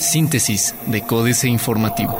Síntesis de Códice Informativo.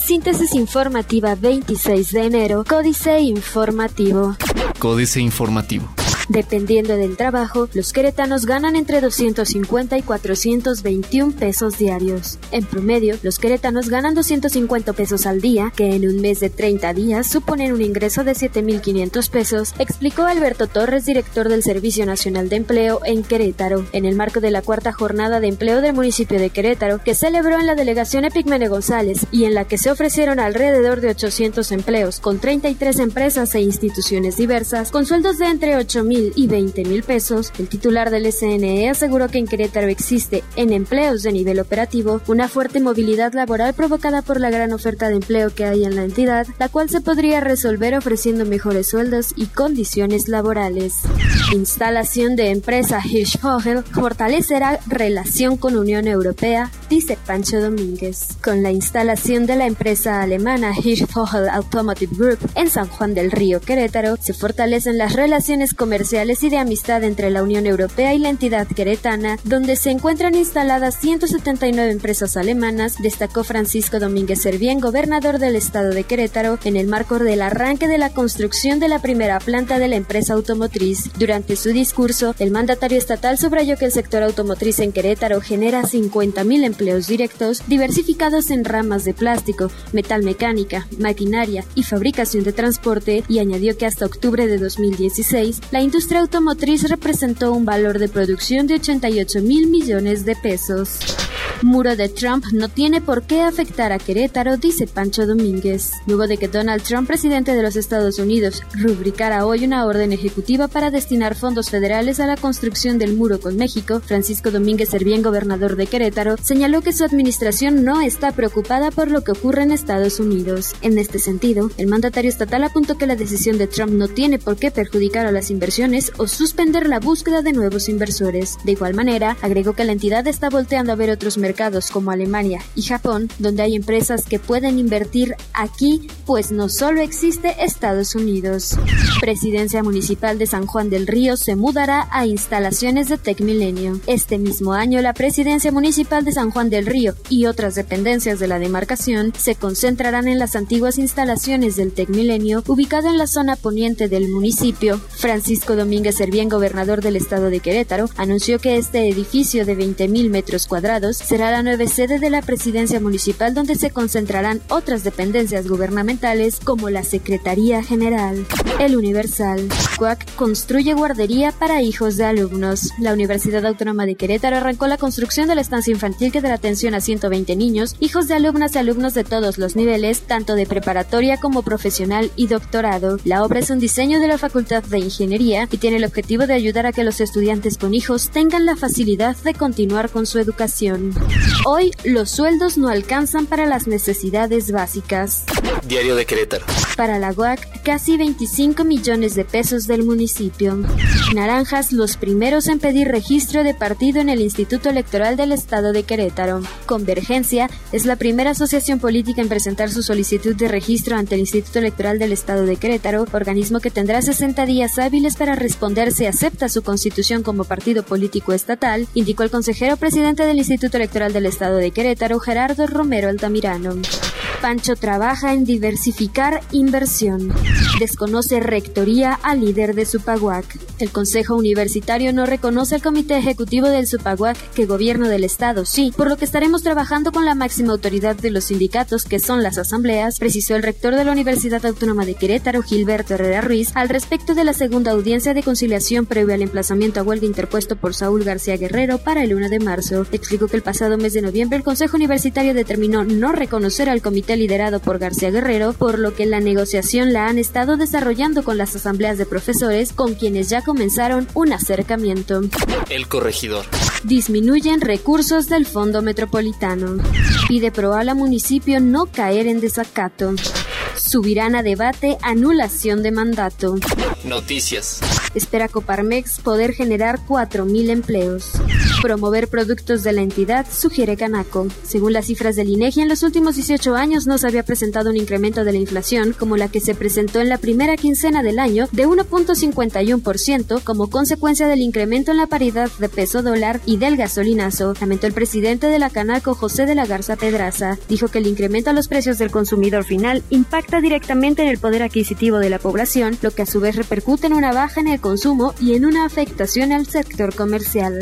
Síntesis informativa 26 de enero, Códice Informativo. Códice Informativo. Dependiendo del trabajo, los queretanos ganan entre 250 y 421 pesos diarios. En promedio, los queretanos ganan 250 pesos al día, que en un mes de 30 días suponen un ingreso de 7.500 pesos, explicó Alberto Torres, director del Servicio Nacional de Empleo en Querétaro, en el marco de la cuarta jornada de empleo del municipio de Querétaro, que celebró en la delegación Epigmene González y en la que se ofrecieron alrededor de 800 empleos con 33 empresas e instituciones diversas, con sueldos de entre 8.000 y 20 mil pesos, el titular del SNE aseguró que en Querétaro existe, en empleos de nivel operativo, una fuerte movilidad laboral provocada por la gran oferta de empleo que hay en la entidad, la cual se podría resolver ofreciendo mejores sueldos y condiciones laborales. Instalación de empresa Hirschvogel fortalecerá relación con Unión Europea, dice Pancho Domínguez. Con la instalación de la empresa alemana Hirschvogel Automotive Group en San Juan del Río, Querétaro, se fortalecen las relaciones comerciales y de amistad entre la Unión Europea y la entidad queretana, donde se encuentran instaladas 179 empresas alemanas, destacó Francisco Domínguez Servién, gobernador del estado de Querétaro, en el marco del arranque de la construcción de la primera planta de la empresa automotriz. Durante su discurso, el mandatario estatal subrayó que el sector automotriz en Querétaro genera 50.000 empleos directos diversificados en ramas de plástico, metal mecánica, maquinaria y fabricación de transporte y añadió que hasta octubre de 2016 la industria industria automotriz representó un valor de producción de 88 mil millones de pesos. Muro de Trump no tiene por qué afectar a Querétaro, dice Pancho Domínguez. Luego de que Donald Trump, presidente de los Estados Unidos, rubricara hoy una orden ejecutiva para destinar fondos federales a la construcción del muro con México, Francisco Domínguez Servién, gobernador de Querétaro, señaló que su administración no está preocupada por lo que ocurre en Estados Unidos. En este sentido, el mandatario estatal apuntó que la decisión de Trump no tiene por qué perjudicar a las inversiones o suspender la búsqueda de nuevos inversores. De igual manera, agregó que la entidad está volteando a ver otros mercados como Alemania y Japón, donde hay empresas que pueden invertir aquí, pues no solo existe Estados Unidos. Presidencia Municipal de San Juan del Río se mudará a instalaciones de Tecmilenio. Este mismo año, la Presidencia Municipal de San Juan del Río y otras dependencias de la demarcación se concentrarán en las antiguas instalaciones del Tecmilenio, ubicado en la zona poniente del municipio. Francisco Domínguez Servién, gobernador del estado de Querétaro, anunció que este edificio de 20.000 metros cuadrados se será la nueva sede de la presidencia municipal donde se concentrarán otras dependencias gubernamentales como la Secretaría General. El Universal. CUAC construye guardería para hijos de alumnos. La Universidad Autónoma de Querétaro arrancó la construcción de la estancia infantil que dará atención a 120 niños, hijos de alumnas y alumnos de todos los niveles, tanto de preparatoria como profesional y doctorado. La obra es un diseño de la Facultad de Ingeniería y tiene el objetivo de ayudar a que los estudiantes con hijos tengan la facilidad de continuar con su educación. Hoy los sueldos no alcanzan para las necesidades básicas. Diario de Querétaro. Para la UAC, casi 25 millones de pesos del municipio. Naranjas, los primeros en pedir registro de partido en el Instituto Electoral del Estado de Querétaro. Convergencia es la primera asociación política en presentar su solicitud de registro ante el Instituto Electoral del Estado de Querétaro, organismo que tendrá 60 días hábiles para responder si acepta su constitución como partido político estatal, indicó el consejero presidente del Instituto Electoral del Estado de Querétaro, Gerardo Romero Altamirano. Pancho trabaja en diversificar inversión. Desconoce rectoría al líder de Supaguac. El Consejo Universitario no reconoce al Comité Ejecutivo del Supaguac que Gobierno del Estado sí, por lo que estaremos trabajando con la máxima autoridad de los sindicatos que son las asambleas, precisó el rector de la Universidad Autónoma de Querétaro, Gilberto Herrera Ruiz, al respecto de la segunda audiencia de conciliación previo al emplazamiento a huelga interpuesto por Saúl García Guerrero para el 1 de marzo. Explicó que el pasado mes de noviembre el Consejo Universitario determinó no reconocer al comité liderado por García Guerrero, por lo que la negociación la han estado desarrollando con las asambleas de profesores, con quienes ya comenzaron un acercamiento. El corregidor. Disminuyen recursos del Fondo Metropolitano. Pide pro al municipio no caer en desacato. Subirán a debate anulación de mandato. Noticias. Espera Coparmex poder generar 4.000 empleos. Promover productos de la entidad, sugiere Canaco. Según las cifras del INEGI, en los últimos 18 años no se había presentado un incremento de la inflación como la que se presentó en la primera quincena del año de 1.51% como consecuencia del incremento en la paridad de peso dólar y del gasolinazo, lamentó el presidente de la Canaco, José de la Garza Pedraza. Dijo que el incremento a los precios del consumidor final impacta directamente en el poder adquisitivo de la población, lo que a su vez repercute en una baja en el consumo y en una afectación al sector comercial.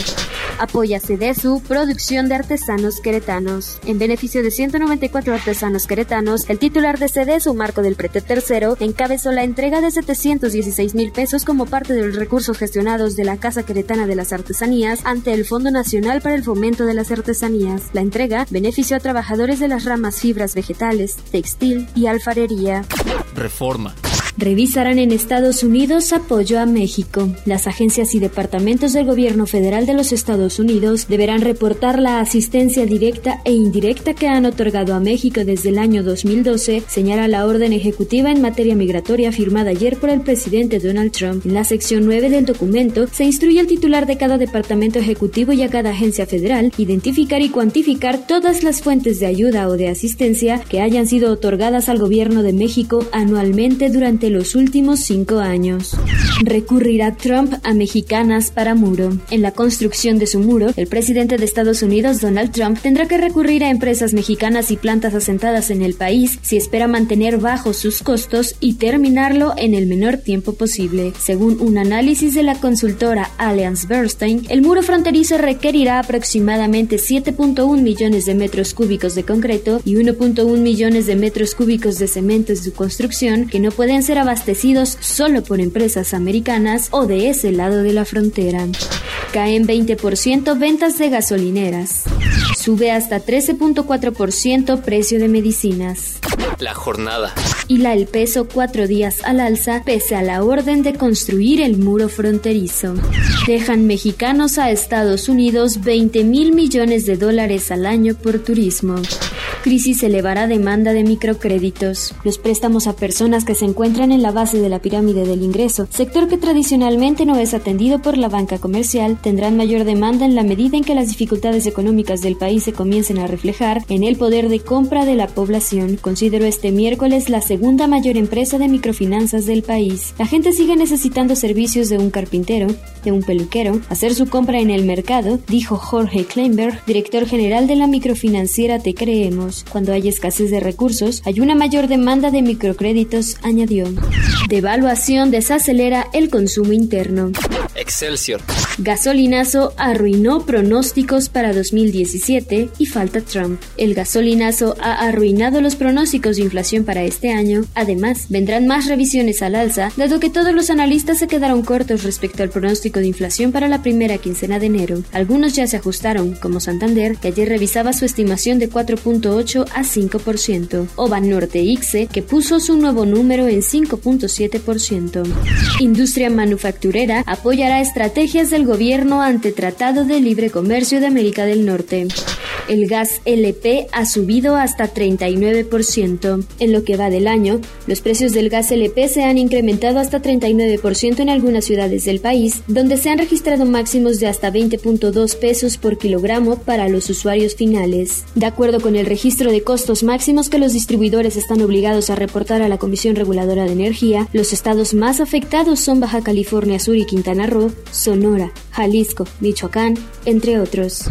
Apoya su producción de artesanos queretanos. En beneficio de 194 artesanos queretanos, el titular de CEDESU, Marco del Prete III, encabezó la entrega de 716 mil pesos como parte de los recursos gestionados de la Casa Queretana de las Artesanías ante el Fondo Nacional para el Fomento de las Artesanías. La entrega benefició a trabajadores de las ramas fibras vegetales, textil y alfarería. Reforma. Revisarán en Estados Unidos apoyo a México. Las agencias y departamentos del gobierno federal de los Estados Unidos deberán reportar la asistencia directa e indirecta que han otorgado a México desde el año 2012, señala la orden ejecutiva en materia migratoria firmada ayer por el presidente Donald Trump. En la sección 9 del documento se instruye al titular de cada departamento ejecutivo y a cada agencia federal identificar y cuantificar todas las fuentes de ayuda o de asistencia que hayan sido otorgadas al gobierno de México anualmente durante los últimos cinco años. Recurrirá Trump a mexicanas para muro. En la construcción de su muro, el presidente de Estados Unidos, Donald Trump, tendrá que recurrir a empresas mexicanas y plantas asentadas en el país si espera mantener bajos sus costos y terminarlo en el menor tiempo posible. Según un análisis de la consultora Allianz Bernstein, el muro fronterizo requerirá aproximadamente 7.1 millones de metros cúbicos de concreto y 1.1 millones de metros cúbicos de cemento en su construcción que no pueden ser abastecidos solo por empresas americanas o de ese lado de la frontera. Caen 20% ventas de gasolineras. Sube hasta 13.4% precio de medicinas. La jornada. Y la el peso cuatro días al alza pese a la orden de construir el muro fronterizo. Dejan mexicanos a Estados Unidos 20 mil millones de dólares al año por turismo crisis elevará demanda de microcréditos. Los préstamos a personas que se encuentran en la base de la pirámide del ingreso, sector que tradicionalmente no es atendido por la banca comercial, tendrán mayor demanda en la medida en que las dificultades económicas del país se comiencen a reflejar en el poder de compra de la población. Considero este miércoles la segunda mayor empresa de microfinanzas del país. La gente sigue necesitando servicios de un carpintero, de un peluquero, hacer su compra en el mercado, dijo Jorge Kleinberg, director general de la microfinanciera Te Creemos. Cuando hay escasez de recursos, hay una mayor demanda de microcréditos, añadió. Devaluación desacelera el consumo interno. Excelsior. Gasolinazo arruinó pronósticos para 2017 y falta Trump. El gasolinazo ha arruinado los pronósticos de inflación para este año. Además, vendrán más revisiones al alza, dado que todos los analistas se quedaron cortos respecto al pronóstico de inflación para la primera quincena de enero. Algunos ya se ajustaron, como Santander, que ayer revisaba su estimación de 4.8 a 5%, o Banorte Ixe, que puso su nuevo número en 5.7%. Industria manufacturera apoyará estrategias del gobierno ante Tratado de Libre Comercio de América del Norte. El gas LP ha subido hasta 39%. En lo que va del año, los precios del gas LP se han incrementado hasta 39% en algunas ciudades del país, donde se han registrado máximos de hasta 20.2 pesos por kilogramo para los usuarios finales. De acuerdo con el registro de costos máximos que los distribuidores están obligados a reportar a la Comisión Reguladora de Energía, los estados más afectados son Baja California Sur y Quintana Roo, Sonora, Jalisco, Michoacán, entre otros.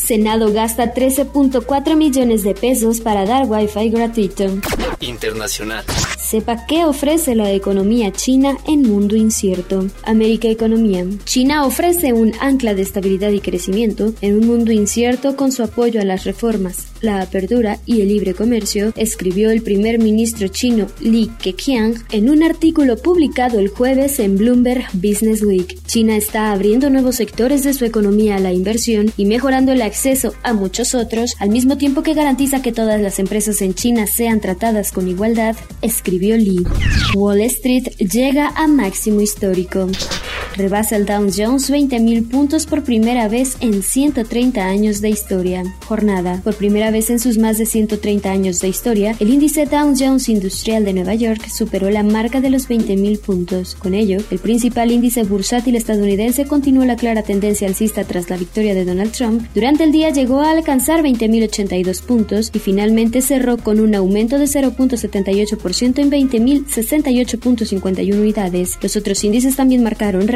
Senado gasta 13.4 millones de pesos para dar Wi-Fi gratuito. Internacional. Sepa qué ofrece la economía china en mundo incierto. América Economía. China ofrece un ancla de estabilidad y crecimiento en un mundo incierto con su apoyo a las reformas, la apertura y el libre comercio, escribió el primer ministro chino Li Keqiang en un artículo publicado el jueves en Bloomberg Business Week. China está abriendo nuevos sectores de su economía a la inversión y mejorando el acceso a muchos otros, al mismo tiempo que garantiza que todas las empresas en China sean tratadas con igualdad, escribió Lee. Wall Street llega a máximo histórico. Rebasa el Dow Jones 20.000 puntos por primera vez en 130 años de historia. Jornada. Por primera vez en sus más de 130 años de historia, el índice Dow Jones Industrial de Nueva York superó la marca de los 20.000 puntos. Con ello, el principal índice bursátil estadounidense continuó la clara tendencia alcista tras la victoria de Donald Trump. Durante el día llegó a alcanzar 20.082 puntos y finalmente cerró con un aumento de 0.78% en 20.068.51 unidades. Los otros índices también marcaron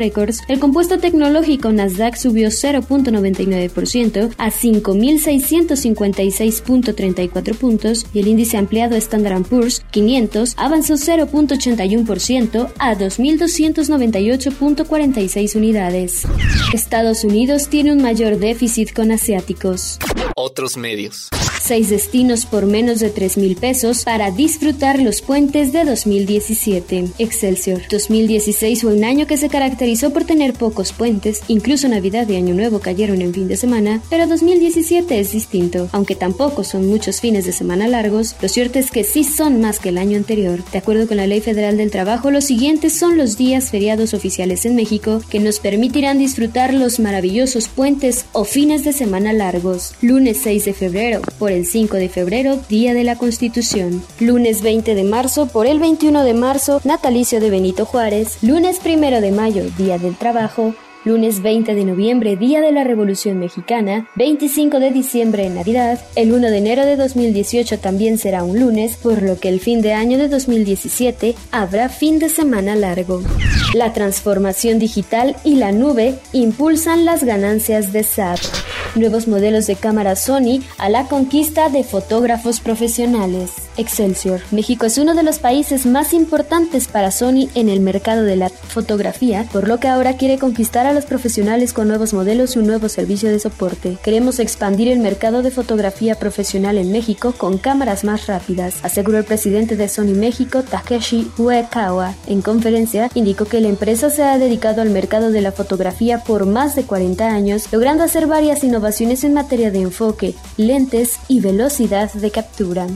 El compuesto tecnológico Nasdaq subió 0.99% a 5.656.34 puntos y el índice ampliado Standard Poor's 500 avanzó 0.81% a 2.298.46 unidades. Estados Unidos tiene un mayor déficit con asiáticos. Otros medios. Seis destinos por menos de 3 mil pesos para disfrutar los puentes de 2017. Excelsior. 2016 fue un año que se caracterizó por tener pocos puentes, incluso Navidad y Año Nuevo cayeron en fin de semana, pero 2017 es distinto. Aunque tampoco son muchos fines de semana largos, lo cierto es que sí son más que el año anterior. De acuerdo con la Ley Federal del Trabajo, los siguientes son los días feriados oficiales en México que nos permitirán disfrutar los maravillosos puentes o fines de semana largos. Lunes 6 de febrero, por el 5 de febrero, Día de la Constitución. Lunes 20 de marzo por el 21 de marzo, natalicio de Benito Juárez. Lunes 1 de mayo, Día del Trabajo lunes 20 de noviembre, Día de la Revolución Mexicana, 25 de diciembre, Navidad, el 1 de enero de 2018 también será un lunes, por lo que el fin de año de 2017 habrá fin de semana largo. La transformación digital y la nube impulsan las ganancias de SAP. Nuevos modelos de cámara Sony a la conquista de fotógrafos profesionales. Excelsior. México es uno de los países más importantes para Sony en el mercado de la fotografía, por lo que ahora quiere conquistar a los profesionales con nuevos modelos y un nuevo servicio de soporte. Queremos expandir el mercado de fotografía profesional en México con cámaras más rápidas, aseguró el presidente de Sony México, Takeshi Uekawa. En conferencia, indicó que la empresa se ha dedicado al mercado de la fotografía por más de 40 años, logrando hacer varias innovaciones en materia de enfoque, lentes y velocidad de captura.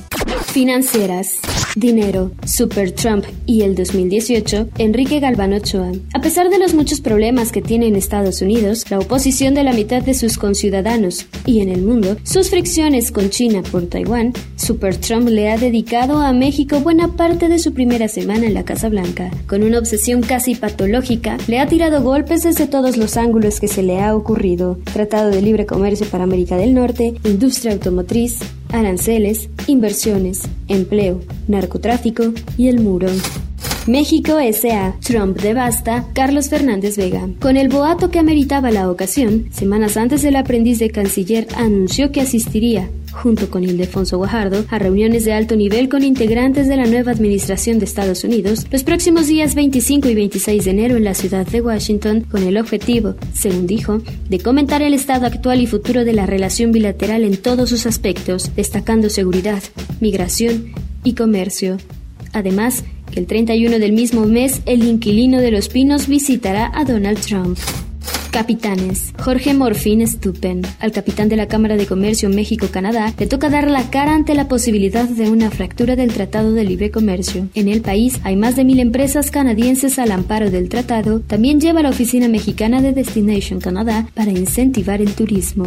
Financieras. Dinero, Super Trump y el 2018, Enrique Galván Ochoa. A pesar de los muchos problemas que tiene en Estados Unidos, la oposición de la mitad de sus conciudadanos y en el mundo, sus fricciones con China por Taiwán, Super Trump le ha dedicado a México buena parte de su primera semana en la Casa Blanca. Con una obsesión casi patológica, le ha tirado golpes desde todos los ángulos que se le ha ocurrido. Tratado de libre comercio para América del Norte, industria automotriz, aranceles, inversiones, empleo, narcotráfico y el muro. México S.A. Trump devasta Carlos Fernández Vega. Con el boato que ameritaba la ocasión, semanas antes el aprendiz de canciller anunció que asistiría junto con Ildefonso Guajardo, a reuniones de alto nivel con integrantes de la nueva administración de Estados Unidos los próximos días 25 y 26 de enero en la ciudad de Washington, con el objetivo, según dijo, de comentar el estado actual y futuro de la relación bilateral en todos sus aspectos, destacando seguridad, migración y comercio. Además, que el 31 del mismo mes el inquilino de Los Pinos visitará a Donald Trump. Capitanes. Jorge Morfín Stupen, al capitán de la Cámara de Comercio México-Canadá, le toca dar la cara ante la posibilidad de una fractura del Tratado de Libre Comercio. En el país hay más de mil empresas canadienses al amparo del tratado. También lleva la oficina mexicana de Destination Canadá para incentivar el turismo.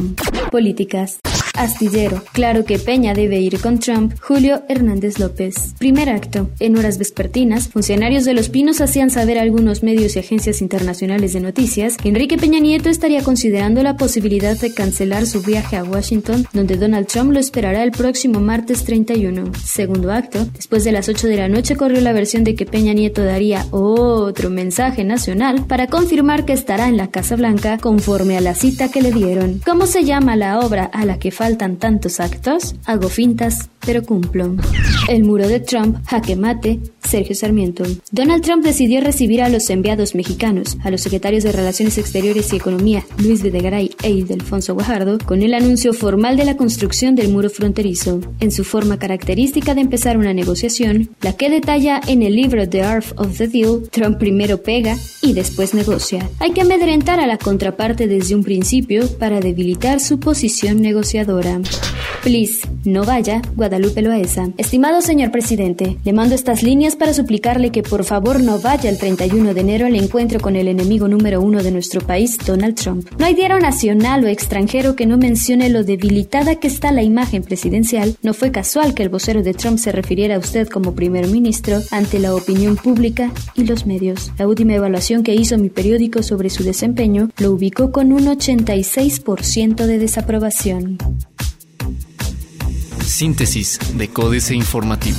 Políticas. Astillero. Claro que Peña debe ir con Trump. Julio Hernández López. Primer acto. En horas vespertinas, funcionarios de Los Pinos hacían saber a algunos medios y agencias internacionales de noticias que Enrique Peña Nieto estaría considerando la posibilidad de cancelar su viaje a Washington, donde Donald Trump lo esperará el próximo martes 31. Segundo acto. Después de las 8 de la noche corrió la versión de que Peña Nieto daría otro mensaje nacional para confirmar que estará en la Casa Blanca conforme a la cita que le dieron. ¿Cómo se llama la obra a la que falta faltan tantos actos, hago fintas, pero cumplo. El muro de Trump, jaque mate, Sergio Sarmiento. Donald Trump decidió recibir a los enviados mexicanos, a los secretarios de Relaciones Exteriores y Economía, Luis Videgaray e Ildefonso Guajardo, con el anuncio formal de la construcción del muro fronterizo. En su forma característica de empezar una negociación, la que detalla en el libro The Art of the Deal, Trump primero pega y después negocia. Hay que amedrentar a la contraparte desde un principio para debilitar su posición negociadora. Please, no vaya, Guadalupe Loaesa. Estimado señor presidente, le mando estas líneas para suplicarle que por favor no vaya el 31 de enero al encuentro con el enemigo número uno de nuestro país, Donald Trump. No hay diario nacional o extranjero que no mencione lo debilitada que está la imagen presidencial. No fue casual que el vocero de Trump se refiriera a usted como primer ministro ante la opinión pública y los medios. La última evaluación que hizo mi periódico sobre su desempeño lo ubicó con un 86% de desaprobación. Síntesis de Códice Informativo.